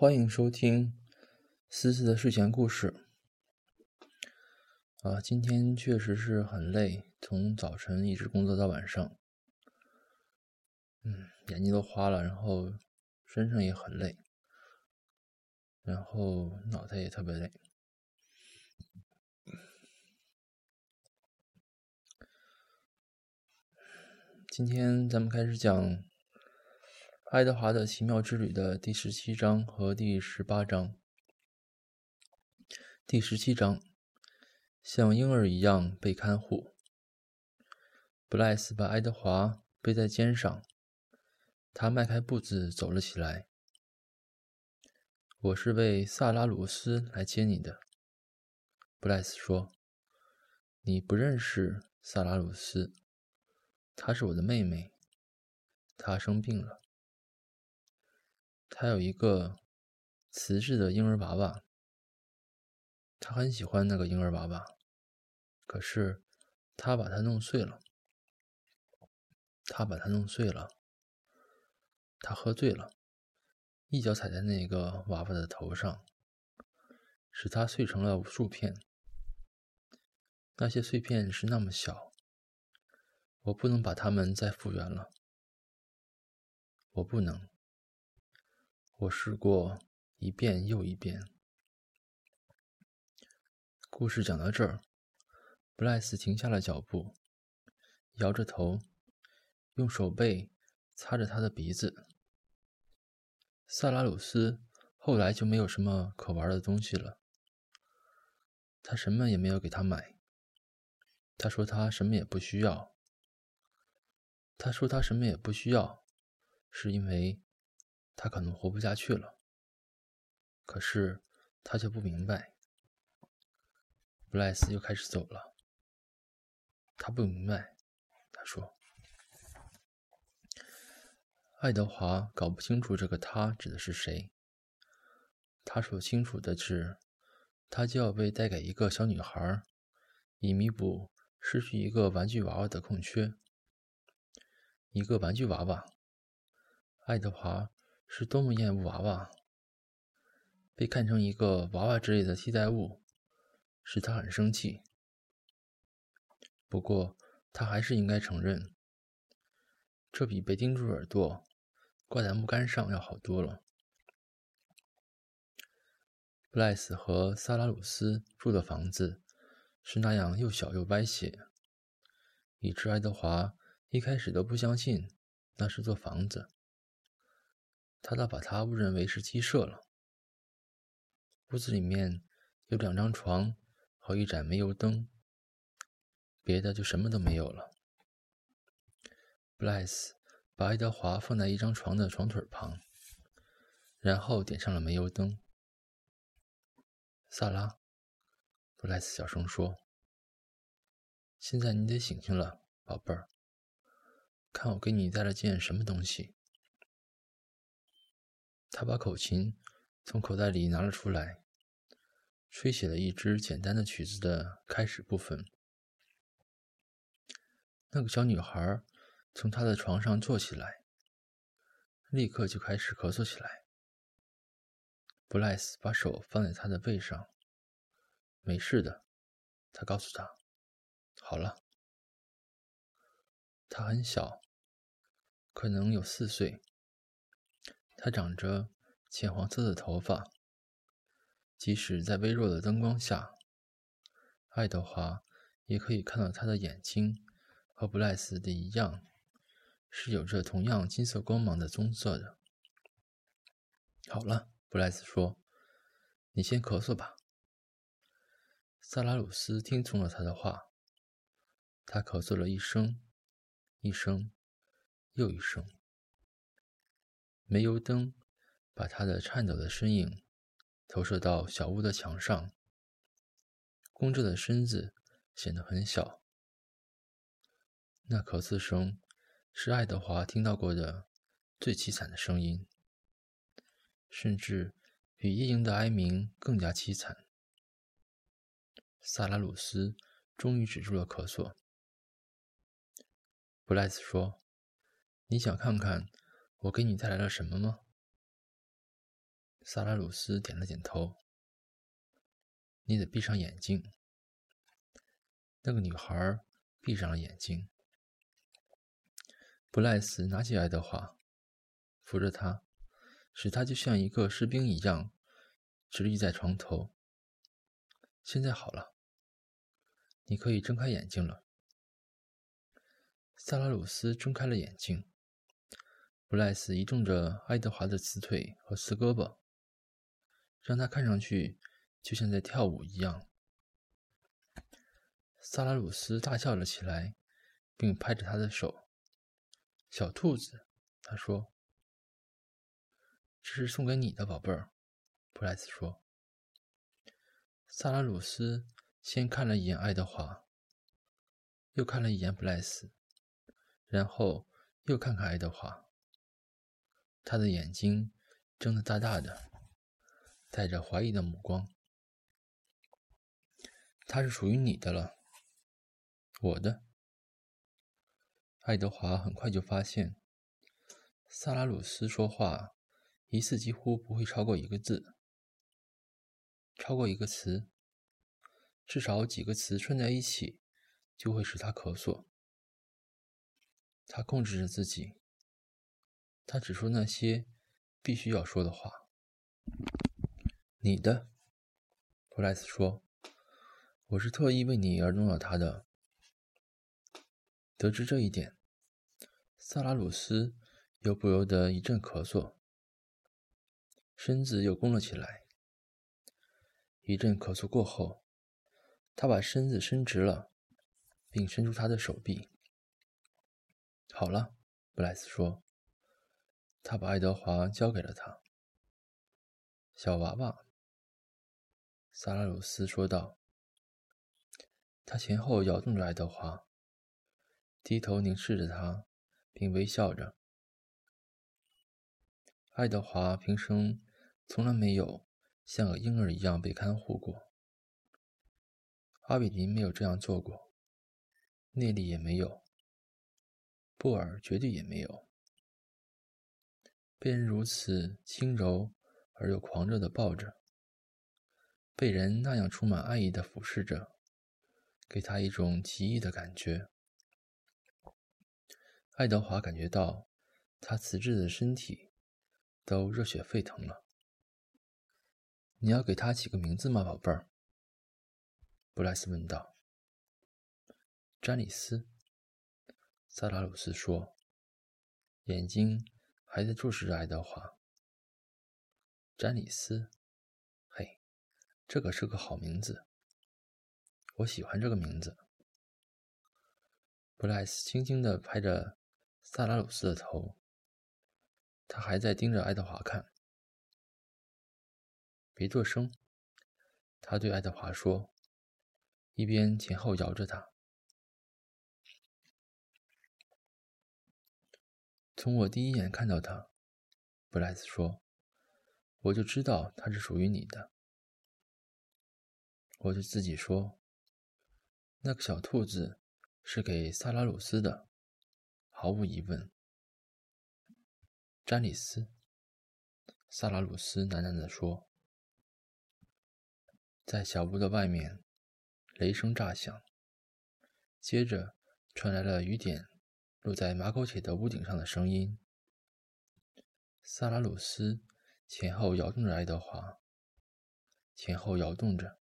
欢迎收听思思的睡前故事。啊，今天确实是很累，从早晨一直工作到晚上，嗯，眼睛都花了，然后身上也很累，然后脑袋也特别累。今天咱们开始讲《爱德华的奇妙之旅》的第十七章和第十八章。第十七章，像婴儿一样被看护。布莱斯把爱德华背在肩上，他迈开步子走了起来。我是为萨拉鲁斯来接你的，布莱斯说。你不认识萨拉鲁斯。她是我的妹妹，她生病了。他有一个瓷质的婴儿娃娃，他很喜欢那个婴儿娃娃，可是他把它弄碎了。他把它弄碎了。他喝醉了，一脚踩在那个娃娃的头上，使它碎成了无数片。那些碎片是那么小。我不能把它们再复原了，我不能。我试过一遍又一遍。故事讲到这儿，布莱斯停下了脚步，摇着头，用手背擦着他的鼻子。萨拉鲁斯后来就没有什么可玩的东西了，他什么也没有给他买。他说他什么也不需要。他说他什么也不需要，是因为他可能活不下去了。可是他却不明白。布莱斯又开始走了。他不明白，他说：“爱德华搞不清楚这个‘他’指的是谁。他所清楚的是，他就要被带给一个小女孩，以弥补失去一个玩具娃娃的空缺。”一个玩具娃娃，爱德华是多么厌恶娃娃，被看成一个娃娃之类的替代物，使他很生气。不过，他还是应该承认，这比被钉住耳朵、挂在木杆上要好多了。布莱斯和萨拉鲁斯住的房子是那样又小又歪斜，以致爱德华。一开始都不相信那是座房子，他倒把它误认为是鸡舍了。屋子里面有两张床和一盏煤油灯，别的就什么都没有了。布莱斯把爱德华放在一张床的床腿旁，然后点上了煤油灯。萨拉，布莱斯小声说：“现在你得醒醒了，宝贝儿。”看我给你带了件什么东西。他把口琴从口袋里拿了出来，吹起了一支简单的曲子的开始部分。那个小女孩从她的床上坐起来，立刻就开始咳嗽起来。布莱斯把手放在她的背上，没事的，他告诉她，好了。她很小。可能有四岁，他长着浅黄色的头发。即使在微弱的灯光下，爱德华也可以看到他的眼睛和布莱斯的一样，是有着同样金色光芒的棕色的。好了，布莱斯说：“你先咳嗽吧。”萨拉鲁斯听从了他的话，他咳嗽了一声，一声。又一声，煤油灯把他的颤抖的身影投射到小屋的墙上，弓着的身子显得很小。那咳嗽声是爱德华听到过的最凄惨的声音，甚至比夜莺的哀鸣更加凄惨。萨拉鲁斯终于止住了咳嗽。布莱斯说。你想看看我给你带来了什么吗？萨拉鲁斯点了点头。你得闭上眼睛。那个女孩闭上了眼睛。布莱斯拿起爱德华，扶着他，使他就像一个士兵一样直立在床头。现在好了，你可以睁开眼睛了。萨拉鲁斯睁开了眼睛。布莱斯移动着爱德华的死腿和死胳膊，让他看上去。就像在跳舞一样，萨拉鲁斯大笑了起来，并拍着他的手。“小兔子，”他说，“这是送给你的，宝贝儿。”布莱斯说。萨拉鲁斯先看了一眼爱德华，又看了一眼布莱斯，然后又看看爱德华。他的眼睛睁得大大的，带着怀疑的目光。他是属于你的了，我的。爱德华很快就发现，萨拉鲁斯说话一次几乎不会超过一个字，超过一个词，至少几个词串在一起就会使他咳嗽。他控制着自己，他只说那些必须要说的话。你的，布莱斯说。我是特意为你而弄到他的。得知这一点，萨拉鲁斯又不由得一阵咳嗽，身子又弓了起来。一阵咳嗽过后，他把身子伸直了，并伸出他的手臂。好了，布莱斯说。他把爱德华交给了他。小娃娃，萨拉鲁斯说道。他前后摇动着爱德华，低头凝视着他，并微笑着。爱德华平生从来没有像个婴儿一样被看护过。阿比林没有这样做过，内利也没有，布尔绝对也没有。被人如此轻柔而又狂热的抱着，被人那样充满爱意的俯视着。给他一种奇异的感觉。爱德华感觉到他瓷质的身体都热血沸腾了。你要给他起个名字吗，宝贝儿？布莱斯问道。詹里斯，萨拉鲁斯说，眼睛还在注视着爱德华。詹里斯，嘿，这可是个好名字。我喜欢这个名字。布莱斯轻轻地拍着萨拉鲁斯的头，他还在盯着爱德华看。别做声，他对爱德华说，一边前后摇着他。从我第一眼看到他，布莱斯说，我就知道他是属于你的。我就自己说。那个小兔子是给萨拉鲁斯的，毫无疑问。詹里斯，萨拉鲁斯喃喃地说。在小屋的外面，雷声炸响，接着传来了雨点落在马口铁的屋顶上的声音。萨拉鲁斯前后摇动着爱德华，前后摇动着。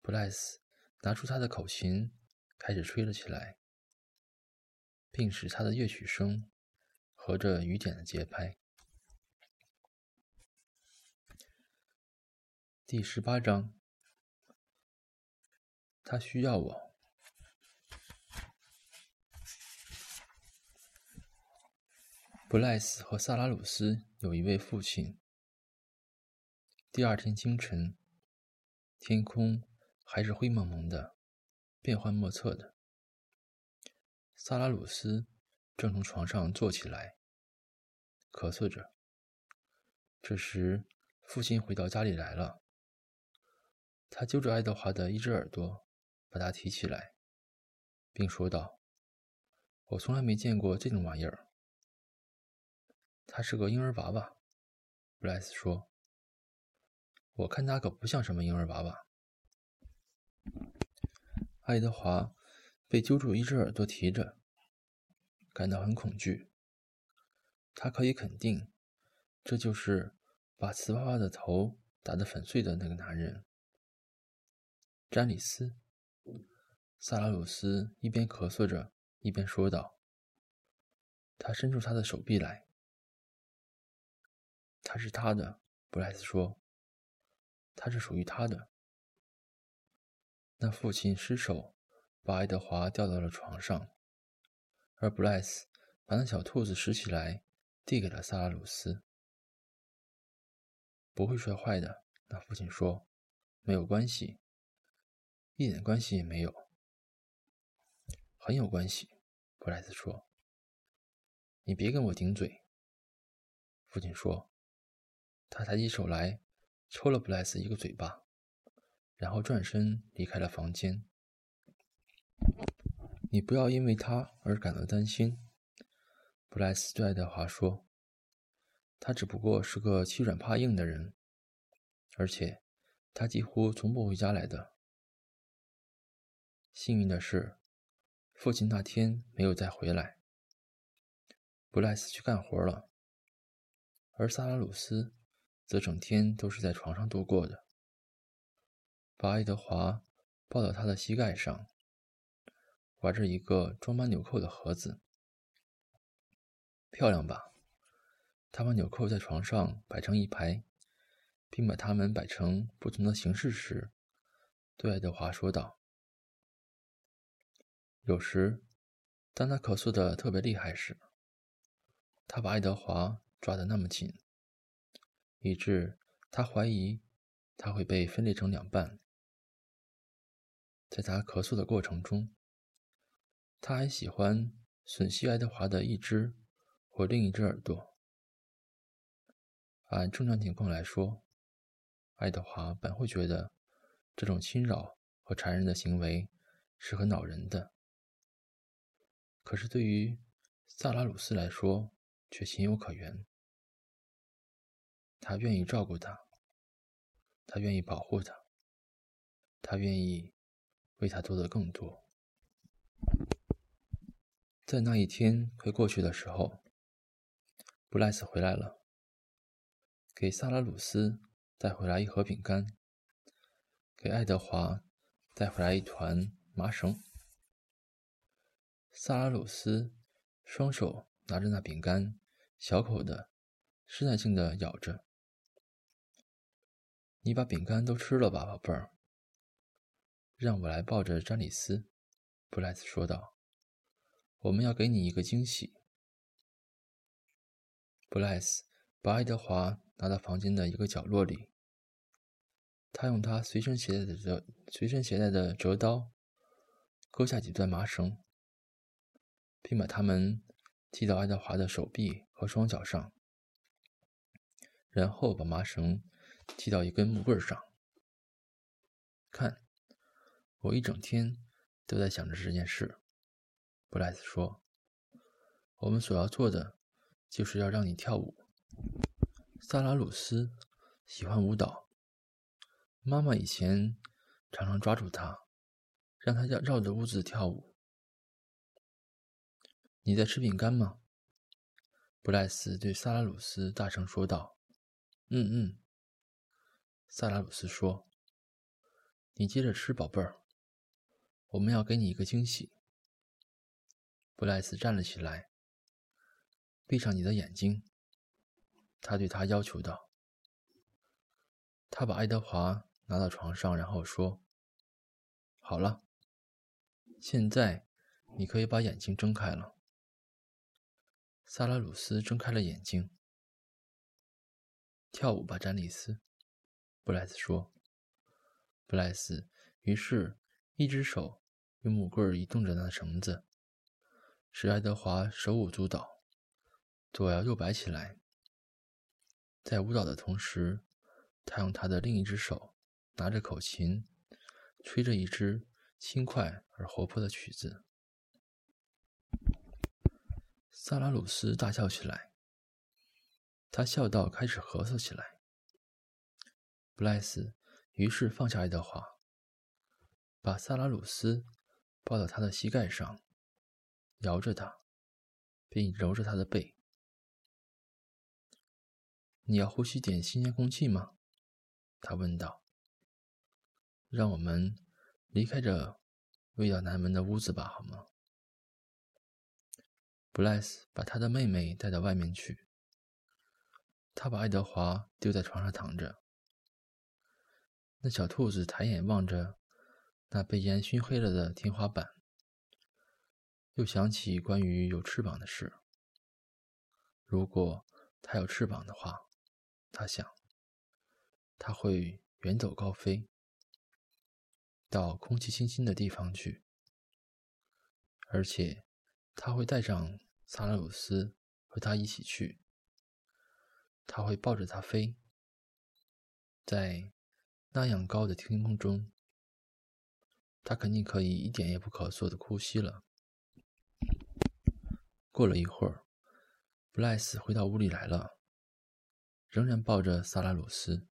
布莱斯。拿出他的口琴，开始吹了起来，并使他的乐曲声合着雨点的节拍。第十八章，他需要我。布莱斯和萨拉鲁斯有一位父亲。第二天清晨，天空。还是灰蒙蒙的，变幻莫测的。萨拉鲁斯正从床上坐起来，咳嗽着。这时，父亲回到家里来了。他揪着爱德华的一只耳朵，把他提起来，并说道：“我从来没见过这种玩意儿。他是个婴儿娃娃。”布莱斯说：“我看他可不像什么婴儿娃娃。”爱德华被揪住一只耳朵提着，感到很恐惧。他可以肯定，这就是把瓷娃娃的头打得粉碎的那个男人——詹里斯。萨拉鲁斯一边咳嗽着，一边说道：“他伸出他的手臂来。他是他的。”布莱斯说：“他是属于他的。”那父亲失手把爱德华吊到了床上，而布莱斯把那小兔子拾起来，递给了萨拉鲁斯。不会摔坏的，那父亲说：“没有关系，一点关系也没有。”很有关系，布莱斯说：“你别跟我顶嘴。”父亲说。他抬起手来，抽了布莱斯一个嘴巴，然后转身离开了房间。“你不要因为他而感到担心。”布莱斯对爱德华说，“他只不过是个欺软怕硬的人，而且他几乎从不回家来的。幸运的是。”父亲那天没有再回来。布莱斯去干活了，而萨拉鲁斯则整天都是在床上度过的，把爱德华抱到他的膝盖上，玩着一个装满纽扣的盒子。漂亮吧？他把纽扣在床上摆成一排，并把它们摆成不同的形式时，对爱德华说道。有时，当他咳嗽的特别厉害时，他把爱德华抓得那么紧，以致他怀疑他会被分裂成两半。在他咳嗽的过程中，他还喜欢吮吸爱德华的一只或另一只耳朵。按正常情况来说，爱德华本会觉得这种侵扰和缠人的行为是很恼人的。可是，对于萨拉鲁斯来说，却情有可原。他愿意照顾他，他愿意保护他，他愿意为他做的更多。在那一天快过去的时候，布莱斯回来了，给萨拉鲁斯带回来一盒饼干，给爱德华带回来一团麻绳。萨拉鲁斯双手拿着那饼干，小口的、试探性的咬着。“你把饼干都吃了吧，宝贝儿。”让我来抱着詹里斯，布莱斯说道。“我们要给你一个惊喜。”布莱斯把爱德华拿到房间的一个角落里，他用他随身携带的折随身携带的折刀割下几段麻绳。并把它们系到爱德华的手臂和双脚上，然后把麻绳系到一根木棍上。看，我一整天都在想着这件事。布莱斯说：“我们所要做的，就是要让你跳舞。”萨拉鲁斯喜欢舞蹈。妈妈以前常常抓住他，让他绕绕着屋子跳舞。你在吃饼干吗？布莱斯对萨拉鲁斯大声说道。“嗯嗯。”萨拉鲁斯说，“你接着吃，宝贝儿，我们要给你一个惊喜。”布莱斯站了起来，闭上你的眼睛，他对他要求道。他把爱德华拿到床上，然后说：“好了，现在你可以把眼睛睁开了。”萨拉鲁斯睁开了眼睛。跳舞吧，詹丽斯，布莱斯说。布莱斯于是，一只手用木棍移动着那绳子，使爱德华手舞足蹈，左摇右摆起来。在舞蹈的同时，他用他的另一只手拿着口琴，吹着一支轻快而活泼的曲子。萨拉鲁斯大笑起来，他笑到开始咳嗽起来。布莱斯于是放下爱德华，把萨拉鲁斯抱到他的膝盖上，摇着他，并揉着他的背。你要呼吸点新鲜空气吗？他问道。让我们离开这味道难闻的屋子吧，好吗？布莱斯把他的妹妹带到外面去。他把爱德华丢在床上躺着。那小兔子抬眼望着那被烟熏黑了的天花板，又想起关于有翅膀的事。如果它有翅膀的话，他想，它会远走高飞，到空气清新的地方去，而且它会带上萨拉鲁斯和他一起去。他会抱着它飞，在那样高的天空中，他肯定可以一点也不咳嗽的呼吸了。过了一会儿，布莱斯回到屋里来了，仍然抱着萨拉鲁斯。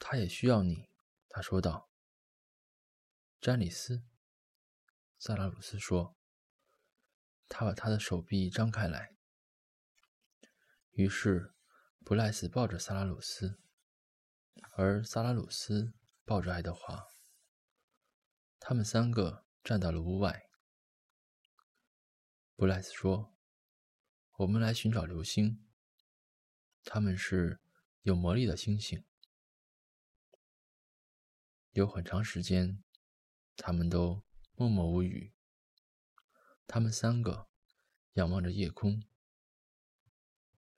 他也需要你，他说道。詹里斯，萨拉鲁斯说。他把他的手臂张开来。于是，布莱斯抱着萨拉鲁斯，而萨拉鲁斯抱着爱德华。他们三个站到了屋外。布莱斯说：“我们来寻找流星。他们是有魔力的星星。”有很长时间，他们都默默无语。他们三个仰望着夜空。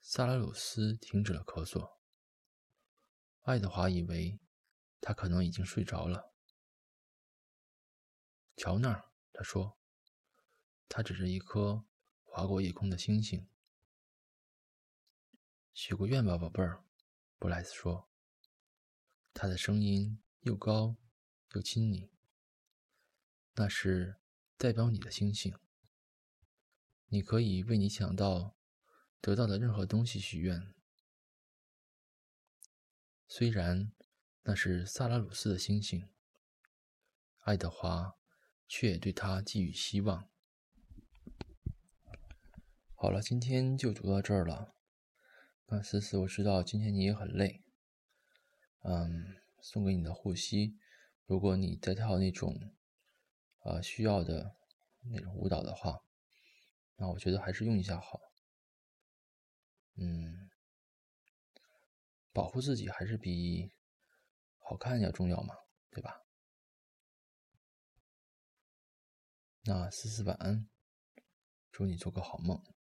萨拉鲁斯停止了咳嗽。爱德华以为他可能已经睡着了。瞧那儿，他说，他指着一颗划过夜空的星星。许个愿吧，宝贝儿，布莱斯说。他的声音又高又亲昵。那是代表你的星星。你可以为你想到。得到的任何东西许愿，虽然那是萨拉鲁斯的星星，爱德华却对他寄予希望。好了，今天就读到这儿了。那思思，我知道今天你也很累，嗯，送给你的护膝，如果你在跳那种啊需要的那种舞蹈的话，那我觉得还是用一下好。嗯，保护自己还是比好看要重要嘛，对吧？那思思晚安，祝你做个好梦。